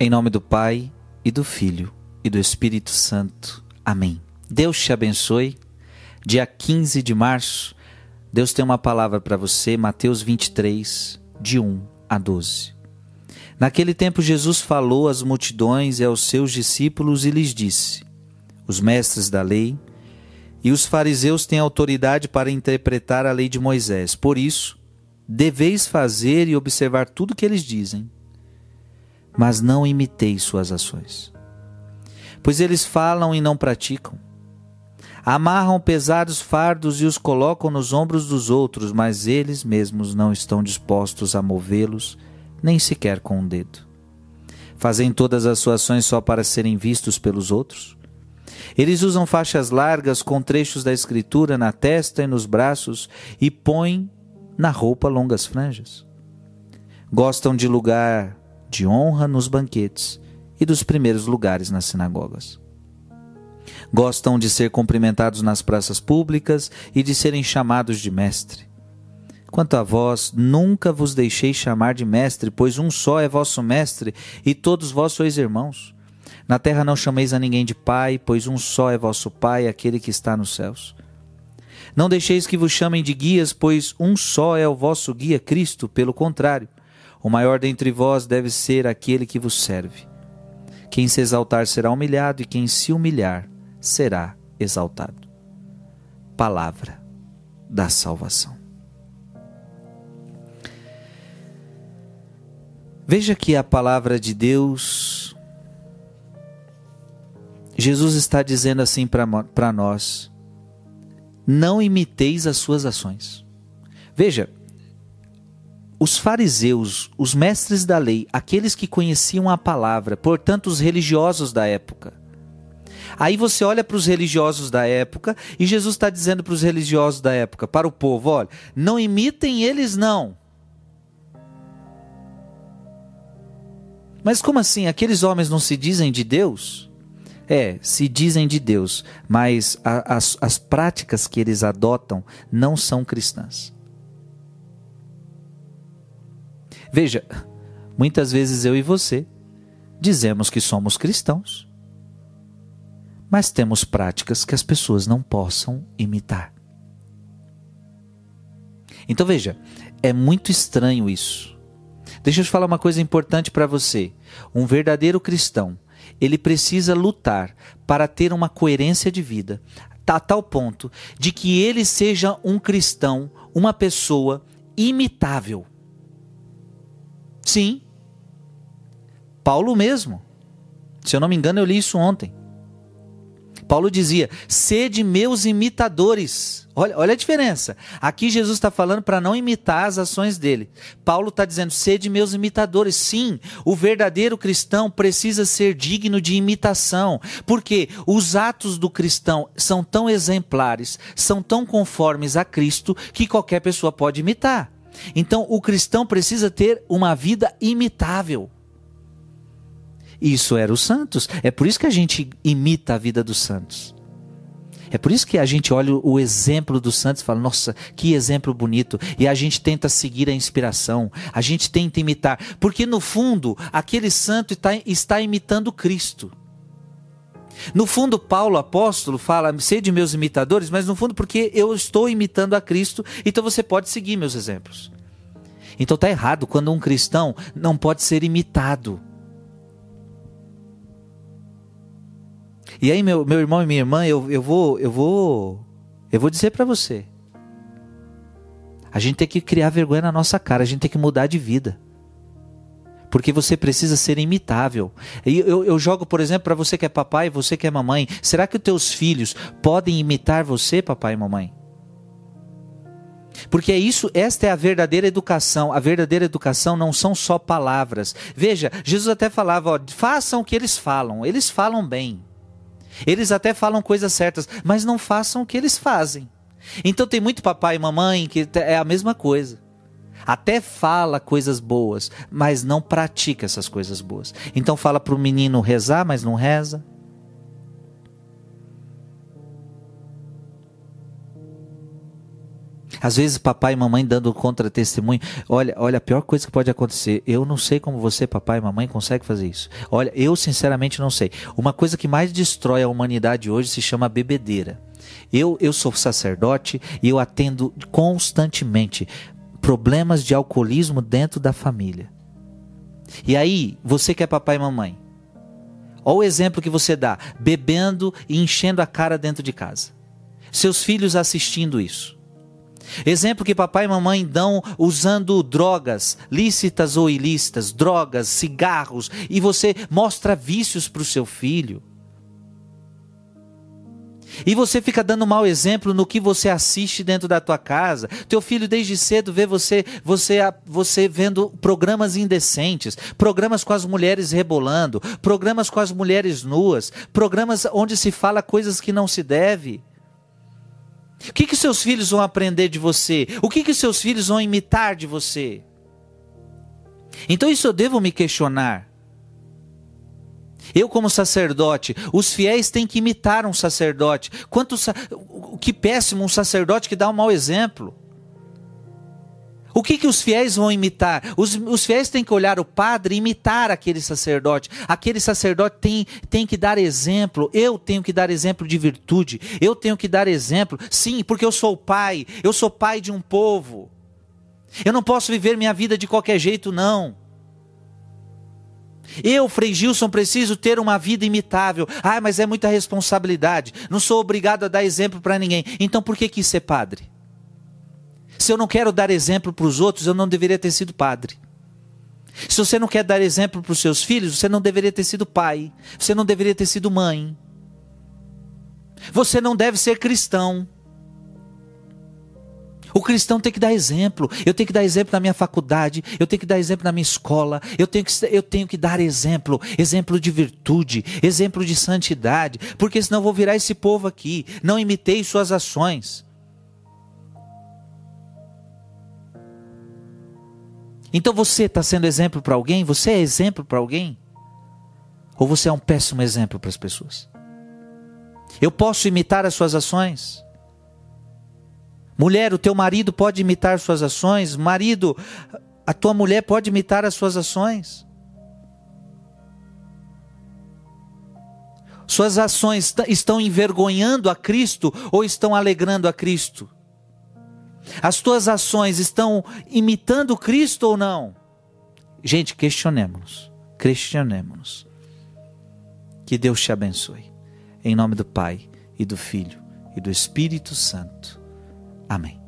Em nome do Pai, e do Filho, e do Espírito Santo. Amém. Deus te abençoe. Dia 15 de março, Deus tem uma palavra para você, Mateus 23, de 1 a 12. Naquele tempo, Jesus falou às multidões e aos seus discípulos e lhes disse: Os mestres da lei e os fariseus têm autoridade para interpretar a lei de Moisés. Por isso, deveis fazer e observar tudo o que eles dizem mas não imiteis suas ações. Pois eles falam e não praticam. Amarram pesados fardos e os colocam nos ombros dos outros, mas eles mesmos não estão dispostos a movê-los, nem sequer com um dedo. Fazem todas as suas ações só para serem vistos pelos outros? Eles usam faixas largas com trechos da Escritura na testa e nos braços e põem na roupa longas franjas. Gostam de lugar de honra nos banquetes e dos primeiros lugares nas sinagogas. Gostam de ser cumprimentados nas praças públicas e de serem chamados de mestre. Quanto a vós, nunca vos deixei chamar de mestre, pois um só é vosso mestre e todos vós sois irmãos. Na terra não chameis a ninguém de pai, pois um só é vosso pai, aquele que está nos céus. Não deixeis que vos chamem de guias, pois um só é o vosso guia, Cristo, pelo contrário. O maior dentre vós deve ser aquele que vos serve. Quem se exaltar será humilhado, e quem se humilhar será exaltado. Palavra da salvação. Veja que a palavra de Deus, Jesus está dizendo assim para nós: não imiteis as suas ações. Veja, os fariseus, os mestres da lei, aqueles que conheciam a palavra, portanto, os religiosos da época. Aí você olha para os religiosos da época e Jesus está dizendo para os religiosos da época, para o povo: olha, não imitem eles, não. Mas como assim? Aqueles homens não se dizem de Deus? É, se dizem de Deus, mas a, as, as práticas que eles adotam não são cristãs. Veja, muitas vezes eu e você dizemos que somos cristãos, mas temos práticas que as pessoas não possam imitar. Então veja, é muito estranho isso. Deixa eu te falar uma coisa importante para você. Um verdadeiro cristão, ele precisa lutar para ter uma coerência de vida, a tal ponto de que ele seja um cristão, uma pessoa imitável. Sim. Paulo mesmo. Se eu não me engano, eu li isso ontem. Paulo dizia: sede meus imitadores. Olha, olha a diferença. Aqui Jesus está falando para não imitar as ações dele. Paulo está dizendo: sede meus imitadores. Sim, o verdadeiro cristão precisa ser digno de imitação, porque os atos do cristão são tão exemplares, são tão conformes a Cristo, que qualquer pessoa pode imitar. Então o cristão precisa ter uma vida imitável. Isso era os santos. É por isso que a gente imita a vida dos santos. É por isso que a gente olha o exemplo dos santos e fala: nossa, que exemplo bonito. E a gente tenta seguir a inspiração, a gente tenta imitar. Porque no fundo, aquele santo está, está imitando Cristo. No fundo, Paulo, apóstolo, fala: sede meus imitadores, mas no fundo, porque eu estou imitando a Cristo, então você pode seguir meus exemplos. Então está errado quando um cristão não pode ser imitado. E aí, meu, meu irmão e minha irmã, eu, eu vou, eu vou, eu vou dizer para você. A gente tem que criar vergonha na nossa cara, a gente tem que mudar de vida porque você precisa ser imitável. E eu, eu jogo, por exemplo, para você que é papai, você que é mamãe, será que os teus filhos podem imitar você, papai e mamãe? Porque é isso, esta é a verdadeira educação. A verdadeira educação não são só palavras. Veja, Jesus até falava, ó, façam o que eles falam. Eles falam bem. Eles até falam coisas certas, mas não façam o que eles fazem. Então tem muito papai e mamãe que é a mesma coisa até fala coisas boas, mas não pratica essas coisas boas. Então fala para o menino rezar, mas não reza. Às vezes papai e mamãe dando contra-testemunho. Olha, olha, a pior coisa que pode acontecer. Eu não sei como você, papai e mamãe, consegue fazer isso. Olha, eu sinceramente não sei. Uma coisa que mais destrói a humanidade hoje se chama bebedeira. Eu, eu sou sacerdote e eu atendo constantemente problemas de alcoolismo dentro da família. E aí, você que é papai e mamãe, olha o exemplo que você dá, bebendo e enchendo a cara dentro de casa. Seus filhos assistindo isso. Exemplo que papai e mamãe dão usando drogas, lícitas ou ilícitas, drogas, cigarros, e você mostra vícios para o seu filho. E você fica dando mau exemplo no que você assiste dentro da tua casa. Teu filho desde cedo vê você, você, você vendo programas indecentes, programas com as mulheres rebolando, programas com as mulheres nuas, programas onde se fala coisas que não se deve. O que que seus filhos vão aprender de você? O que que seus filhos vão imitar de você? Então isso eu devo me questionar. Eu, como sacerdote, os fiéis têm que imitar um sacerdote. Quanto que péssimo um sacerdote que dá um mau exemplo. O que, que os fiéis vão imitar? Os, os fiéis têm que olhar o padre e imitar aquele sacerdote. Aquele sacerdote tem, tem que dar exemplo. Eu tenho que dar exemplo de virtude. Eu tenho que dar exemplo. Sim, porque eu sou pai. Eu sou pai de um povo. Eu não posso viver minha vida de qualquer jeito, não. Eu, Frei Gilson, preciso ter uma vida imitável. Ah, mas é muita responsabilidade. Não sou obrigado a dar exemplo para ninguém. Então por que quis ser padre? Se eu não quero dar exemplo para os outros, eu não deveria ter sido padre. Se você não quer dar exemplo para os seus filhos, você não deveria ter sido pai. Você não deveria ter sido mãe. Você não deve ser cristão. O cristão tem que dar exemplo. Eu tenho que dar exemplo na minha faculdade, eu tenho que dar exemplo na minha escola, eu tenho que, eu tenho que dar exemplo, exemplo de virtude, exemplo de santidade, porque senão vou virar esse povo aqui. Não imitei suas ações. Então você está sendo exemplo para alguém? Você é exemplo para alguém? Ou você é um péssimo exemplo para as pessoas? Eu posso imitar as suas ações? Mulher, o teu marido pode imitar suas ações. Marido, a tua mulher pode imitar as suas ações. Suas ações estão envergonhando a Cristo ou estão alegrando a Cristo? As tuas ações estão imitando Cristo ou não? Gente, questionemos-nos. Questionemos-nos. Que Deus te abençoe. Em nome do Pai, e do Filho, e do Espírito Santo. Amém.